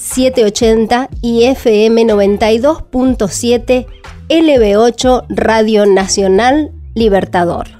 780 y FM 92.7 LB8 Radio Nacional Libertador.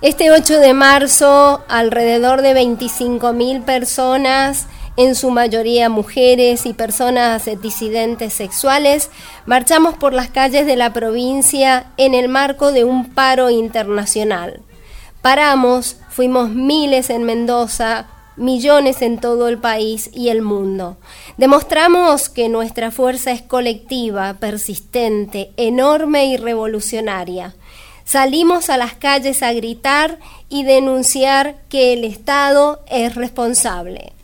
Este 8 de marzo, alrededor de 25.000 personas, en su mayoría mujeres y personas disidentes sexuales, marchamos por las calles de la provincia en el marco de un paro internacional. Paramos, fuimos miles en Mendoza, millones en todo el país y el mundo. Demostramos que nuestra fuerza es colectiva, persistente, enorme y revolucionaria. Salimos a las calles a gritar y denunciar que el Estado es responsable.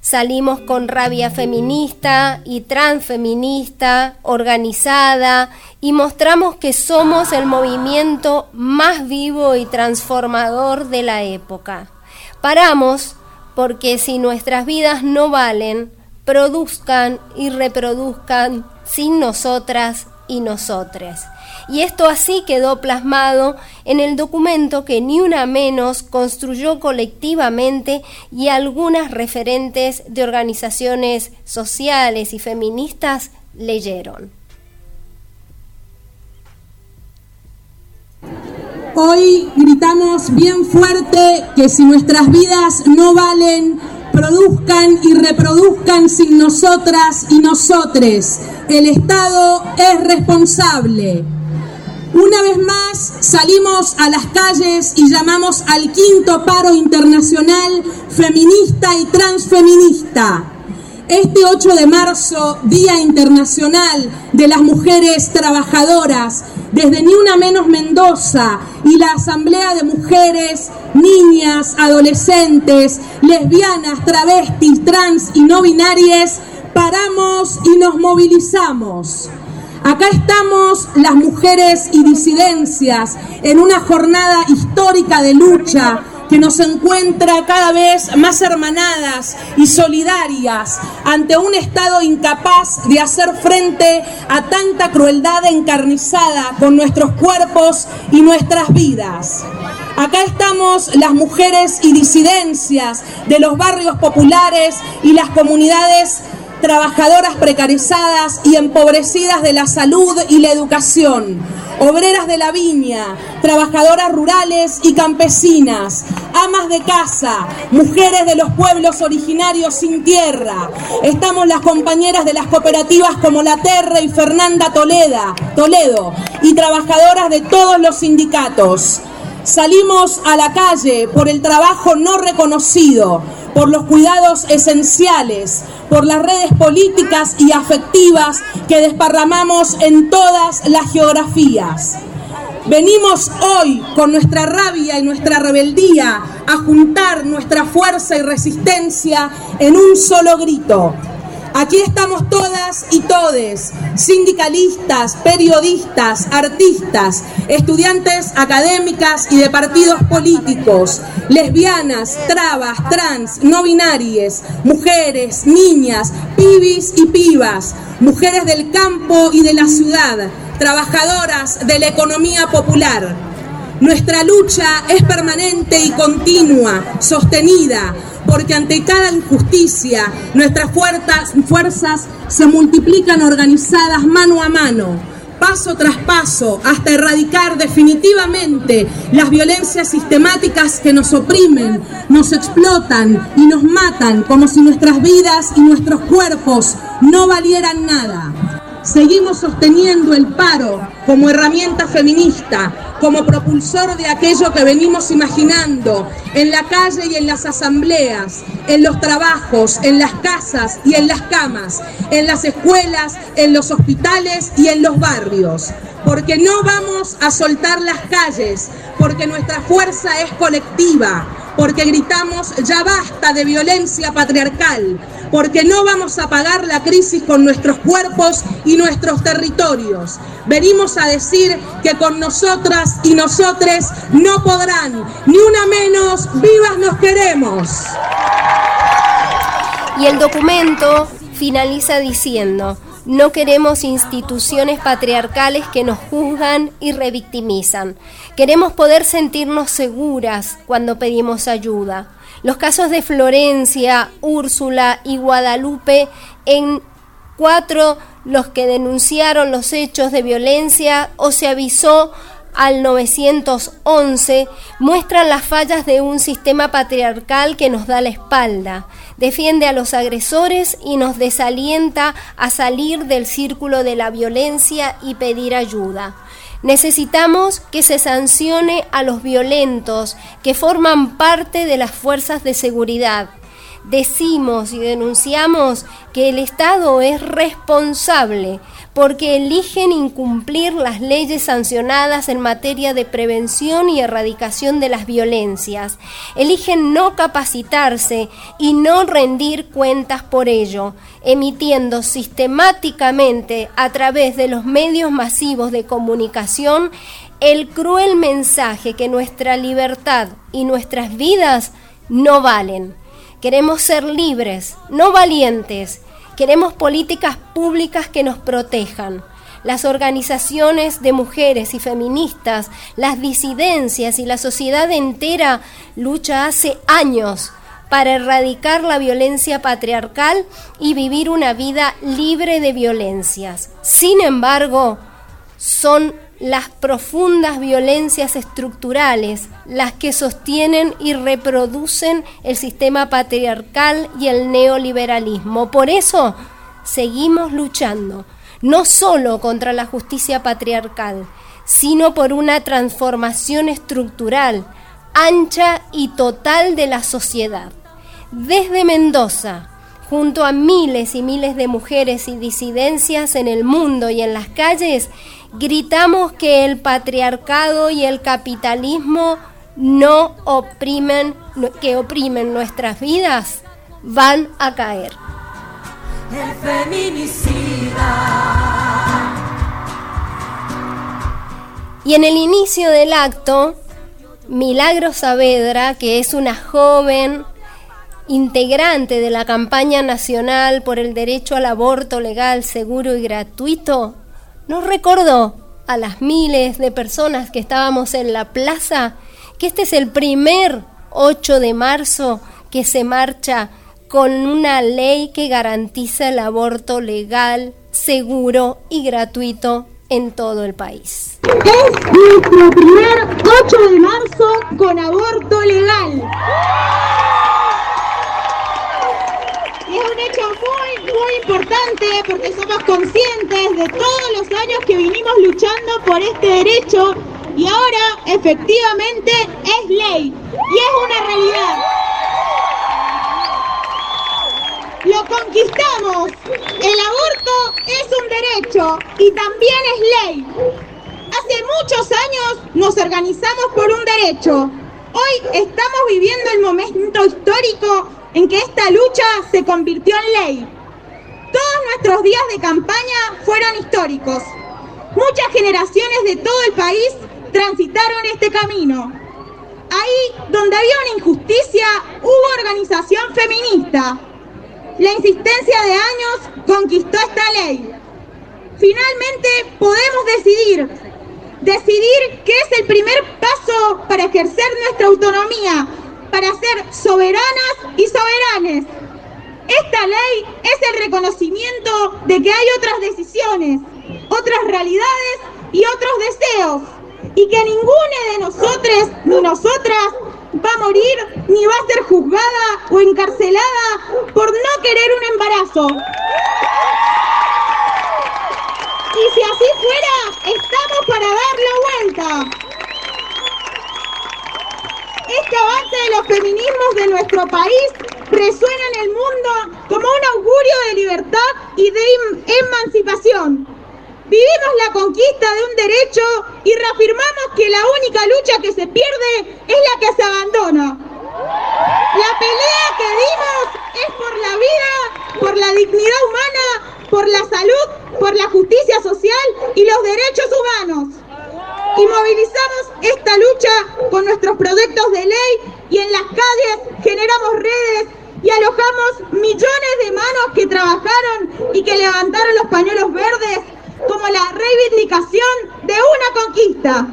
Salimos con rabia feminista y transfeminista, organizada, y mostramos que somos el movimiento más vivo y transformador de la época. Paramos porque si nuestras vidas no valen, produzcan y reproduzcan sin nosotras y nosotres y esto así quedó plasmado en el documento que Ni Una Menos construyó colectivamente y algunas referentes de organizaciones sociales y feministas leyeron. Hoy gritamos bien fuerte que si nuestras vidas no valen, produzcan y reproduzcan sin nosotras y nosotres. El Estado es responsable. Una vez más salimos a las calles y llamamos al quinto paro internacional feminista y transfeminista. Este 8 de marzo, Día Internacional de las Mujeres Trabajadoras, desde Ni Una Menos Mendoza y la Asamblea de Mujeres, Niñas, Adolescentes, Lesbianas, Travestis, Trans y No Binarias, paramos y nos movilizamos. Acá estamos las mujeres y disidencias en una jornada histórica de lucha que nos encuentra cada vez más hermanadas y solidarias ante un Estado incapaz de hacer frente a tanta crueldad encarnizada con nuestros cuerpos y nuestras vidas. Acá estamos las mujeres y disidencias de los barrios populares y las comunidades trabajadoras precarizadas y empobrecidas de la salud y la educación, obreras de la viña, trabajadoras rurales y campesinas, amas de casa, mujeres de los pueblos originarios sin tierra. Estamos las compañeras de las cooperativas como La Terra y Fernanda Toledo, Toledo y trabajadoras de todos los sindicatos. Salimos a la calle por el trabajo no reconocido, por los cuidados esenciales, por las redes políticas y afectivas que desparramamos en todas las geografías. Venimos hoy con nuestra rabia y nuestra rebeldía a juntar nuestra fuerza y resistencia en un solo grito. Aquí estamos todas y todes, sindicalistas, periodistas, artistas, estudiantes académicas y de partidos políticos, lesbianas, trabas, trans, no binarias, mujeres, niñas, pibis y pibas, mujeres del campo y de la ciudad, trabajadoras de la economía popular. Nuestra lucha es permanente y continua, sostenida, porque ante cada injusticia nuestras fuerzas, se multiplican organizadas mano a mano, paso tras paso, hasta erradicar definitivamente las violencias sistemáticas que nos oprimen, nos explotan y nos matan como si nuestras vidas y nuestros cuerpos no valieran nada. Seguimos sosteniendo el paro como herramienta feminista, como propulsor de aquello que venimos imaginando en la calle y en las asambleas, en los trabajos, en las casas y en las camas, en las escuelas, en los hospitales y en los barrios. Porque no vamos a soltar las calles, porque nuestra fuerza es colectiva, porque gritamos ya basta de violencia patriarcal, porque no vamos a pagar la crisis con nuestros cuerpos y nuestros territorios. Venimos a decir que con nosotras y nosotres no podrán, ni una menos, vivas nos queremos. Y el documento finaliza diciendo, no queremos instituciones patriarcales que nos juzgan y revictimizan. Queremos poder sentirnos seguras cuando pedimos ayuda. Los casos de Florencia, Úrsula y Guadalupe en cuatro los que denunciaron los hechos de violencia o se avisó al 911 muestran las fallas de un sistema patriarcal que nos da la espalda, defiende a los agresores y nos desalienta a salir del círculo de la violencia y pedir ayuda. Necesitamos que se sancione a los violentos que forman parte de las fuerzas de seguridad. Decimos y denunciamos que el Estado es responsable porque eligen incumplir las leyes sancionadas en materia de prevención y erradicación de las violencias. Eligen no capacitarse y no rendir cuentas por ello, emitiendo sistemáticamente a través de los medios masivos de comunicación el cruel mensaje que nuestra libertad y nuestras vidas no valen. Queremos ser libres, no valientes, Queremos políticas públicas que nos protejan. Las organizaciones de mujeres y feministas, las disidencias y la sociedad entera lucha hace años para erradicar la violencia patriarcal y vivir una vida libre de violencias. Sin embargo, son las profundas violencias estructurales las que sostienen y reproducen el sistema patriarcal y el neoliberalismo. Por eso seguimos luchando, no solo contra la justicia patriarcal, sino por una transformación estructural, ancha y total de la sociedad. Desde Mendoza, junto a miles y miles de mujeres y disidencias en el mundo y en las calles, gritamos que el patriarcado y el capitalismo no oprimen, que oprimen nuestras vidas, van a caer. El feminicida. Y en el inicio del acto, Milagro Saavedra, que es una joven integrante de la campaña nacional por el derecho al aborto legal, seguro y gratuito, nos recordó a las miles de personas que estábamos en la plaza que este es el primer 8 de marzo que se marcha con una ley que garantiza el aborto legal, seguro y gratuito en todo el país. Es nuestro primer 8 de marzo con aborto legal. Un hecho muy, muy importante porque somos conscientes de todos los años que vinimos luchando por este derecho y ahora efectivamente es ley y es una realidad. Lo conquistamos. El aborto es un derecho y también es ley. Hace muchos años nos organizamos por un derecho. Hoy estamos viviendo el momento histórico en que esta lucha se convirtió en ley. Todos nuestros días de campaña fueron históricos. Muchas generaciones de todo el país transitaron este camino. Ahí donde había una injusticia, hubo organización feminista. La insistencia de años conquistó esta ley. Finalmente podemos decidir, decidir qué es el primer paso para ejercer nuestra autonomía, para ser soberanas y soberanes. Esta ley es el reconocimiento de que hay otras decisiones, otras realidades y otros deseos y que ninguna de nosotros ni nosotras va a morir ni va a ser juzgada o encarcelada por no querer un embarazo. Y si así fuera, estamos para dar la vuelta. Este avance de los feminismos de nuestro país resuena en el mundo como un augurio de libertad y de emancipación. Vivimos la conquista de un derecho y reafirmamos que la única lucha que se pierde es la que se abandona. La pelea que dimos es por la vida, por la dignidad humana, por la salud, por la justicia social y los derechos humanos. Y movilizamos esta lucha con nuestros proyectos de ley y en las calles generamos redes y alojamos millones de manos que trabajaron y que levantaron los pañuelos verdes como la reivindicación de una conquista.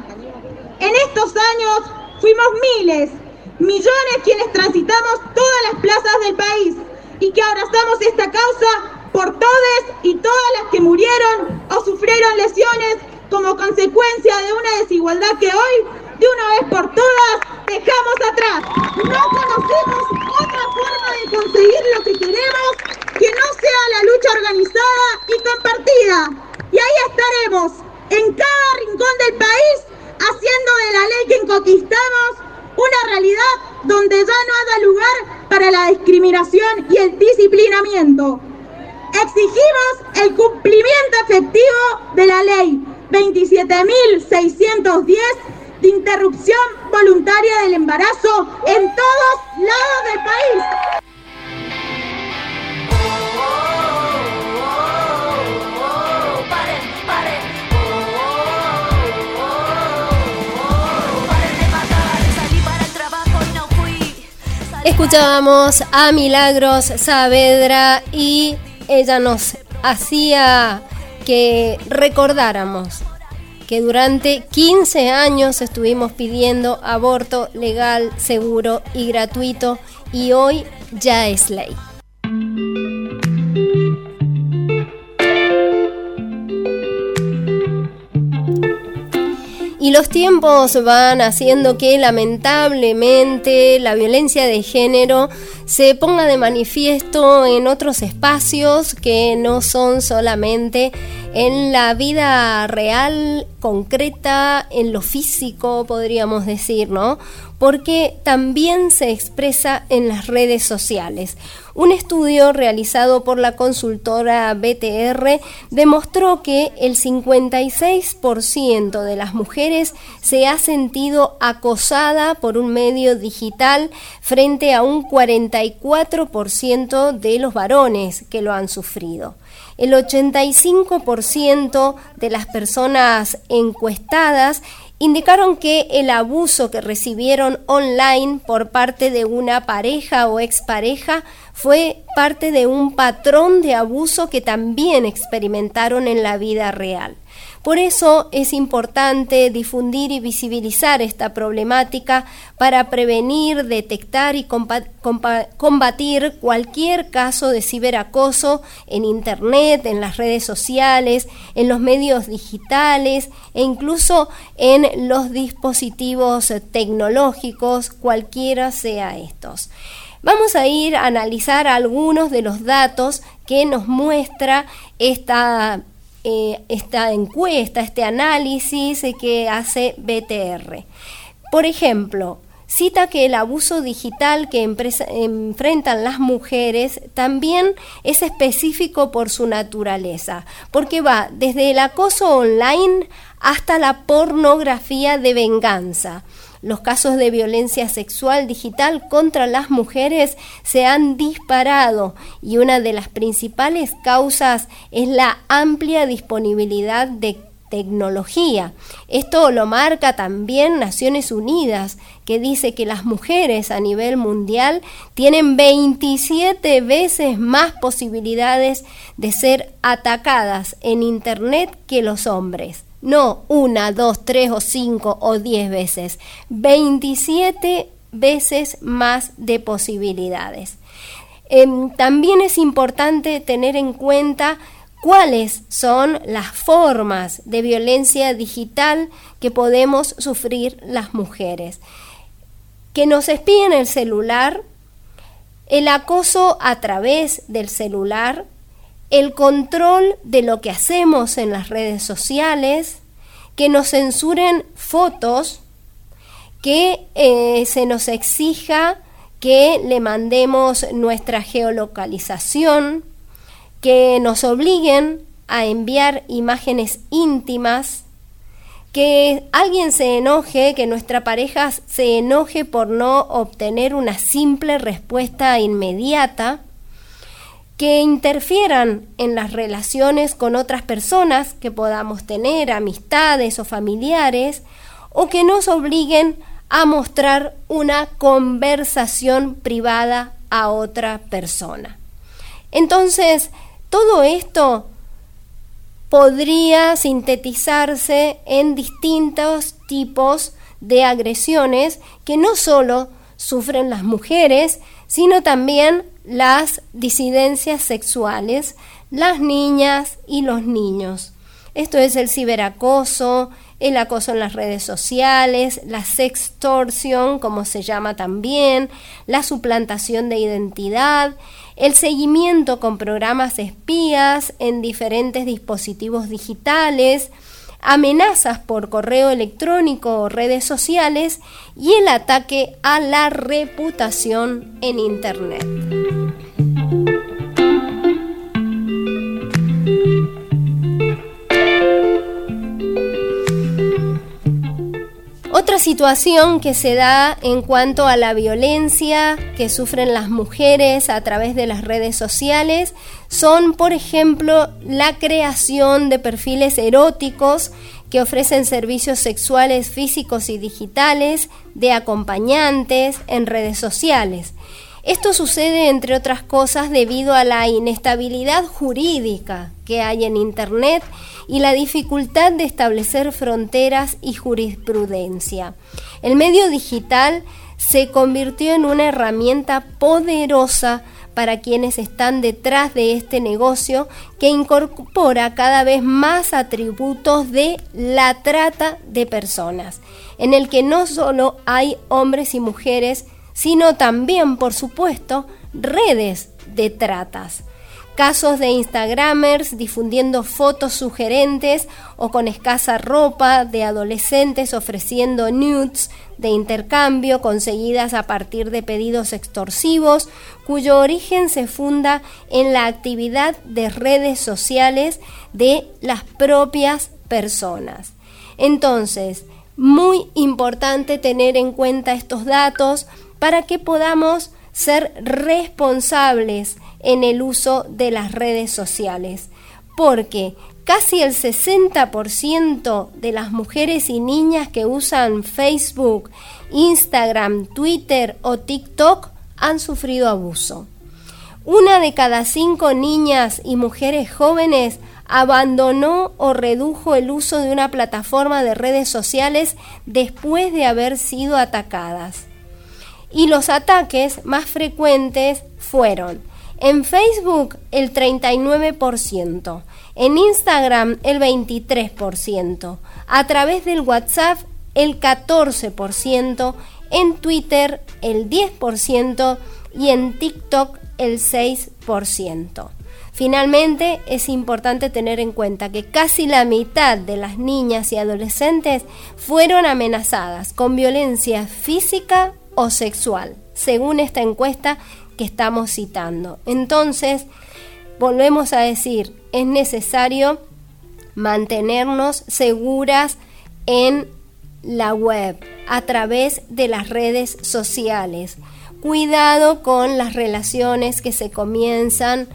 En estos años fuimos miles, millones quienes transitamos todas las plazas del país y que abrazamos esta causa por todas y todas las que murieron o sufrieron lesiones como consecuencia de una desigualdad que hoy, de una vez por todas, dejamos atrás. No conocemos otra forma de conseguir lo que queremos que no sea la lucha organizada y compartida. Y ahí estaremos, en cada rincón del país, haciendo de la ley que conquistamos una realidad donde ya no haya lugar para la discriminación y el disciplinamiento. Exigimos el cumplimiento efectivo de la ley 27.610 de interrupción voluntaria del embarazo en todos lados del país. Escuchábamos a Milagros Saavedra y ella nos hacía que recordáramos que durante 15 años estuvimos pidiendo aborto legal, seguro y gratuito y hoy ya es ley. Los tiempos van haciendo que lamentablemente la violencia de género se ponga de manifiesto en otros espacios que no son solamente en la vida real, concreta, en lo físico, podríamos decir, ¿no? Porque también se expresa en las redes sociales. Un estudio realizado por la consultora BTR demostró que el 56% de las mujeres se ha sentido acosada por un medio digital frente a un 44% de los varones que lo han sufrido el 85% de las personas encuestadas indicaron que el abuso que recibieron online por parte de una pareja o expareja fue parte de un patrón de abuso que también experimentaron en la vida real. Por eso es importante difundir y visibilizar esta problemática para prevenir, detectar y combatir cualquier caso de ciberacoso en Internet, en las redes sociales, en los medios digitales e incluso en los dispositivos tecnológicos, cualquiera sea estos. Vamos a ir a analizar algunos de los datos que nos muestra esta eh, esta encuesta, este análisis que hace BTR. Por ejemplo, cita que el abuso digital que enfrentan las mujeres también es específico por su naturaleza, porque va desde el acoso online hasta la pornografía de venganza. Los casos de violencia sexual digital contra las mujeres se han disparado y una de las principales causas es la amplia disponibilidad de tecnología. Esto lo marca también Naciones Unidas, que dice que las mujeres a nivel mundial tienen 27 veces más posibilidades de ser atacadas en Internet que los hombres. No una, dos, tres o cinco o diez veces. 27 veces más de posibilidades. Em, también es importante tener en cuenta cuáles son las formas de violencia digital que podemos sufrir las mujeres. Que nos espíen el celular, el acoso a través del celular, el control de lo que hacemos en las redes sociales, que nos censuren fotos, que eh, se nos exija que le mandemos nuestra geolocalización, que nos obliguen a enviar imágenes íntimas, que alguien se enoje, que nuestra pareja se enoje por no obtener una simple respuesta inmediata, que interfieran en las relaciones con otras personas que podamos tener, amistades o familiares, o que nos obliguen a mostrar una conversación privada a otra persona. Entonces, todo esto podría sintetizarse en distintos tipos de agresiones que no solo sufren las mujeres, sino también las disidencias sexuales, las niñas y los niños. Esto es el ciberacoso, el acoso en las redes sociales, la sextorsión, como se llama también, la suplantación de identidad, el seguimiento con programas espías en diferentes dispositivos digitales, amenazas por correo electrónico o redes sociales y el ataque a la reputación en Internet. Otra situación que se da en cuanto a la violencia que sufren las mujeres a través de las redes sociales son, por ejemplo, la creación de perfiles eróticos que ofrecen servicios sexuales físicos y digitales de acompañantes en redes sociales. Esto sucede, entre otras cosas, debido a la inestabilidad jurídica que hay en Internet y la dificultad de establecer fronteras y jurisprudencia. El medio digital se convirtió en una herramienta poderosa para quienes están detrás de este negocio que incorpora cada vez más atributos de la trata de personas, en el que no solo hay hombres y mujeres, sino también, por supuesto, redes de tratas casos de Instagramers difundiendo fotos sugerentes o con escasa ropa de adolescentes ofreciendo nudes de intercambio conseguidas a partir de pedidos extorsivos cuyo origen se funda en la actividad de redes sociales de las propias personas. Entonces, muy importante tener en cuenta estos datos para que podamos ser responsables en el uso de las redes sociales, porque casi el 60% de las mujeres y niñas que usan Facebook, Instagram, Twitter o TikTok han sufrido abuso. Una de cada cinco niñas y mujeres jóvenes abandonó o redujo el uso de una plataforma de redes sociales después de haber sido atacadas. Y los ataques más frecuentes fueron en Facebook el 39%, en Instagram el 23%, a través del WhatsApp el 14%, en Twitter el 10% y en TikTok el 6%. Finalmente, es importante tener en cuenta que casi la mitad de las niñas y adolescentes fueron amenazadas con violencia física o sexual, según esta encuesta que estamos citando. Entonces, volvemos a decir, es necesario mantenernos seguras en la web, a través de las redes sociales. Cuidado con las relaciones que se comienzan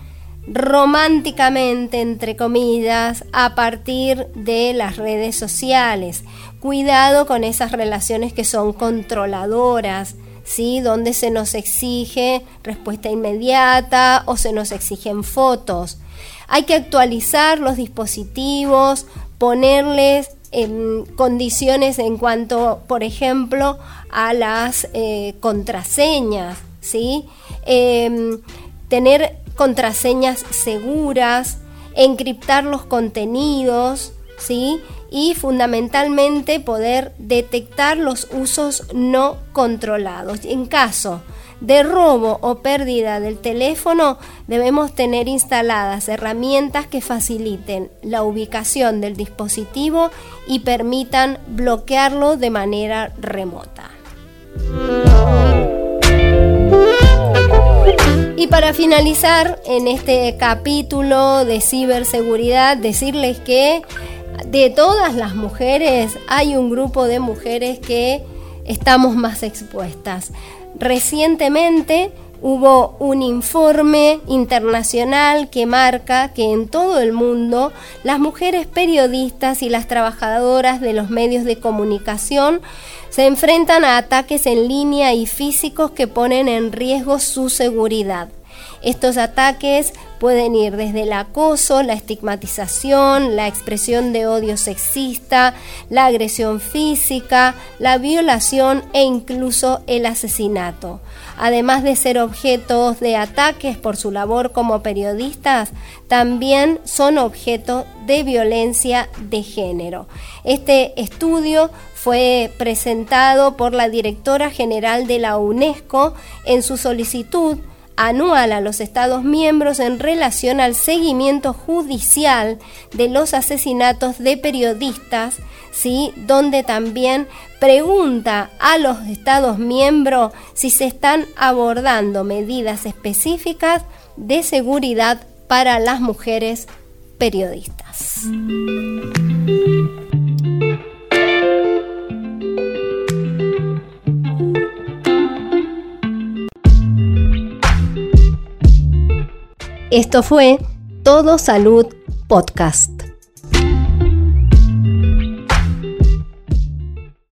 románticamente, entre comillas, a partir de las redes sociales. Cuidado con esas relaciones que son controladoras, ¿sí? Donde se nos exige respuesta inmediata o se nos exigen fotos. Hay que actualizar los dispositivos, ponerles en condiciones en cuanto, por ejemplo, a las eh, contraseñas, ¿sí? Em, tener contraseñas seguras, encriptar los contenidos, ¿sí? Y fundamentalmente poder detectar los usos no controlados. En caso de robo o pérdida del teléfono, debemos tener instaladas herramientas que faciliten la ubicación del dispositivo y permitan bloquearlo de manera remota. Y para finalizar en este capítulo de ciberseguridad, decirles que de todas las mujeres hay un grupo de mujeres que estamos más expuestas. Recientemente hubo un informe internacional que marca que en todo el mundo las mujeres periodistas y las trabajadoras de los medios de comunicación se enfrentan a ataques en línea y físicos que ponen en riesgo su seguridad. Estos ataques pueden ir desde el acoso, la estigmatización, la expresión de odio sexista, la agresión física, la violación e incluso el asesinato. Además de ser objetos de ataques por su labor como periodistas, también son objeto de violencia de género. Este estudio fue presentado por la directora general de la UNESCO en su solicitud anual a los Estados miembros en relación al seguimiento judicial de los asesinatos de periodistas, ¿sí? donde también pregunta a los Estados miembros si se están abordando medidas específicas de seguridad para las mujeres periodistas. Esto fue Todo Salud Podcast.